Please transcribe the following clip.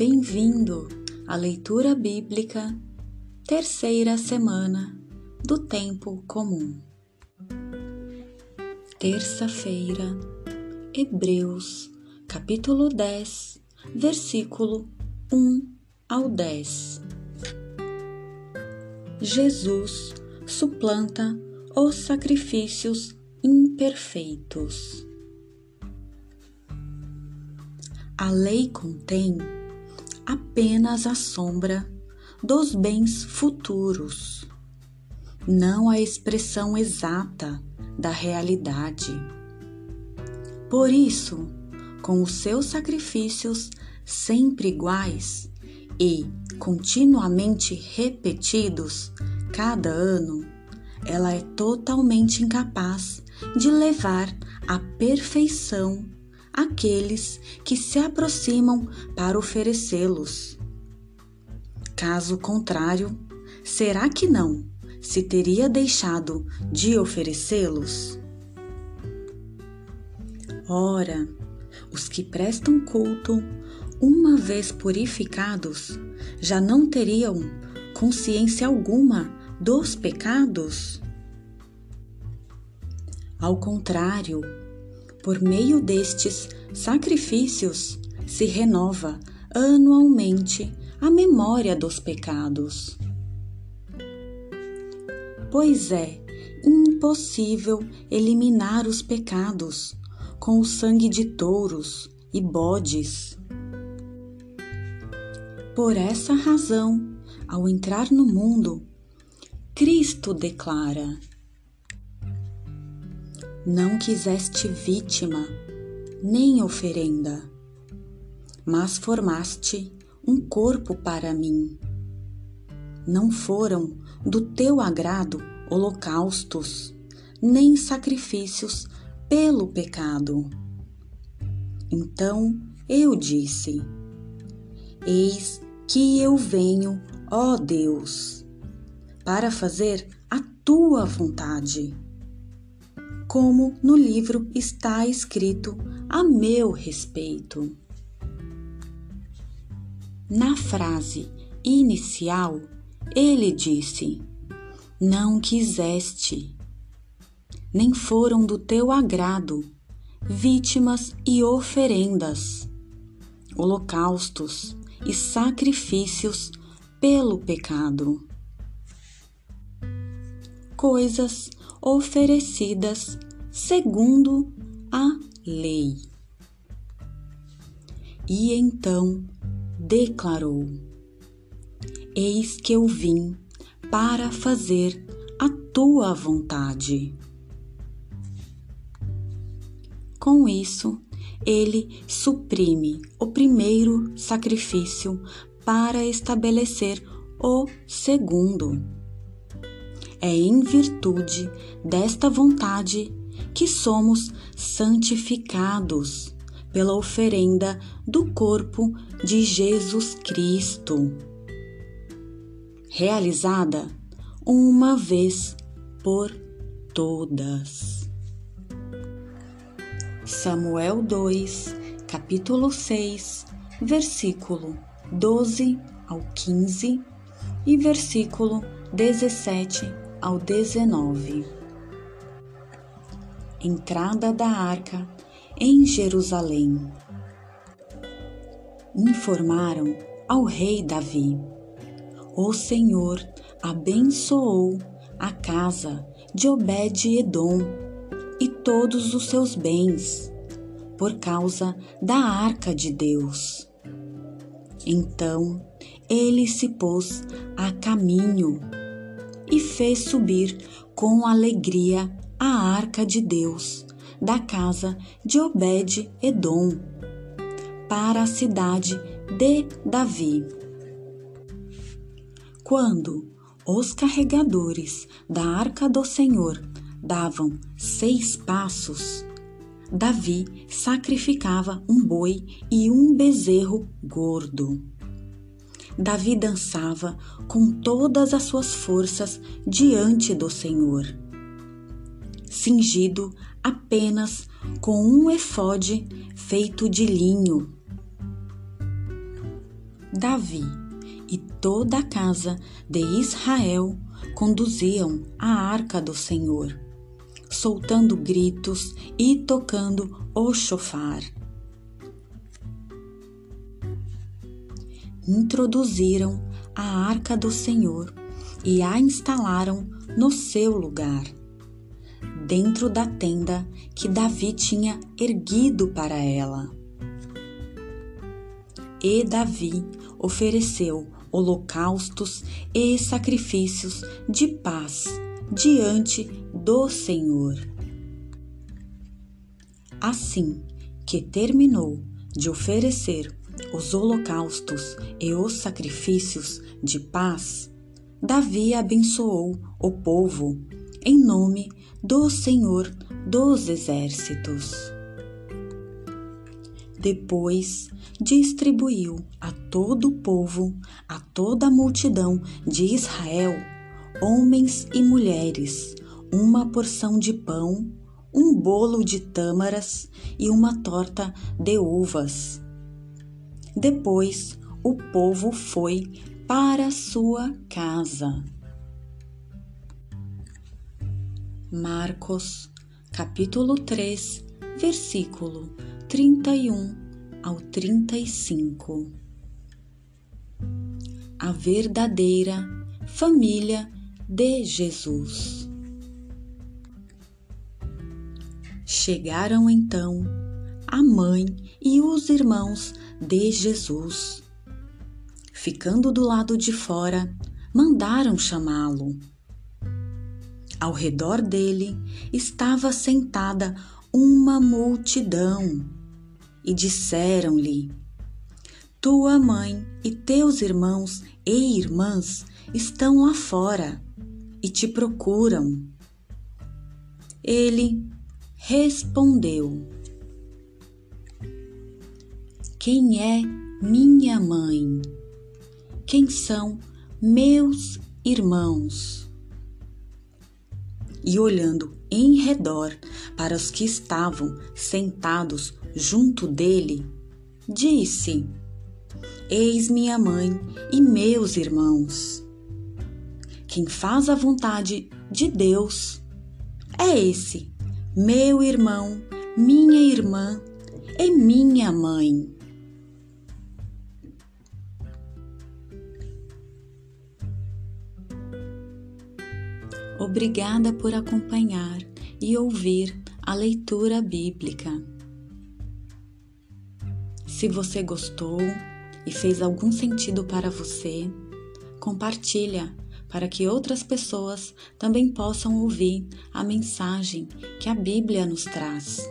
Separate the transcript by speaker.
Speaker 1: Bem-vindo à leitura bíblica, terceira semana do Tempo Comum. Terça-feira, Hebreus, capítulo 10, versículo 1 ao 10. Jesus suplanta os sacrifícios imperfeitos. A lei contém apenas a sombra dos bens futuros, não a expressão exata da realidade. Por isso, com os seus sacrifícios sempre iguais e continuamente repetidos cada ano, ela é totalmente incapaz de levar à perfeição aqueles que se aproximam para oferecê-los. Caso contrário, será que não se teria deixado de oferecê-los? Ora, os que prestam culto, uma vez purificados, já não teriam consciência alguma dos pecados? Ao contrário, por meio destes sacrifícios se renova anualmente a memória dos pecados. Pois é impossível eliminar os pecados com o sangue de touros e bodes. Por essa razão, ao entrar no mundo, Cristo declara: Não quiseste vítima, nem oferenda, mas formaste um corpo para mim. Não foram do teu agrado holocaustos, nem sacrifícios pelo pecado. Então eu disse: Eis que eu venho, ó Deus para fazer a tua vontade. Como no livro está escrito a meu respeito. Na frase inicial, ele disse: Não quiseste, nem foram do teu agrado vítimas e oferendas, holocaustos e sacrifícios pelo pecado coisas oferecidas segundo a lei. E então declarou: Eis que eu vim para fazer a tua vontade. Com isso, ele suprime o primeiro sacrifício para estabelecer o segundo. É em virtude desta vontade que somos santificados pela oferenda do corpo de Jesus Cristo, realizada uma vez por todas. Samuel 2, capítulo 6, versículo 12 ao 15 e versículo 17 ao 19. Entrada da arca em Jerusalém. Informaram ao rei Davi: O Senhor abençoou a casa de Obed-Edom e todos os seus bens, por causa da arca de Deus. Então ele se pôs a caminho e fez subir com alegria a arca de Deus da casa de Obed-Edom para a cidade de Davi. Quando os carregadores da arca do Senhor davam seis passos, Davi sacrificava um boi e um bezerro gordo. Davi dançava com todas as suas forças diante do Senhor, cingido apenas com um efode feito de linho. Davi e toda a casa de Israel conduziam a arca do Senhor, soltando gritos e tocando o chofar. Introduziram a arca do Senhor e a instalaram no seu lugar, dentro da tenda que Davi tinha erguido para ela. E Davi ofereceu holocaustos e sacrifícios de paz diante do Senhor. Assim que terminou de oferecer os holocaustos e os sacrifícios de paz, Davi abençoou o povo em nome do Senhor dos Exércitos. Depois distribuiu a todo o povo, a toda a multidão de Israel, homens e mulheres, uma porção de pão, um bolo de tâmaras e uma torta de uvas. Depois o povo foi para sua casa. Marcos, capítulo 3, versículo 31 ao 35. A verdadeira família de Jesus. Chegaram então a mãe e os irmãos de Jesus. Ficando do lado de fora, mandaram chamá-lo. Ao redor dele estava sentada uma multidão e disseram-lhe: Tua mãe e teus irmãos e irmãs estão lá fora e te procuram. Ele respondeu: Quem é minha mãe? Quem são meus irmãos? E olhando em redor para os que estavam sentados junto dele, disse: Eis minha mãe e meus irmãos. Quem faz a vontade de Deus é esse, meu irmão, minha irmã e minha mãe. Obrigada por acompanhar e ouvir a leitura bíblica. Se você gostou e fez algum sentido para você, compartilha para que outras pessoas também possam ouvir a mensagem que a Bíblia nos traz.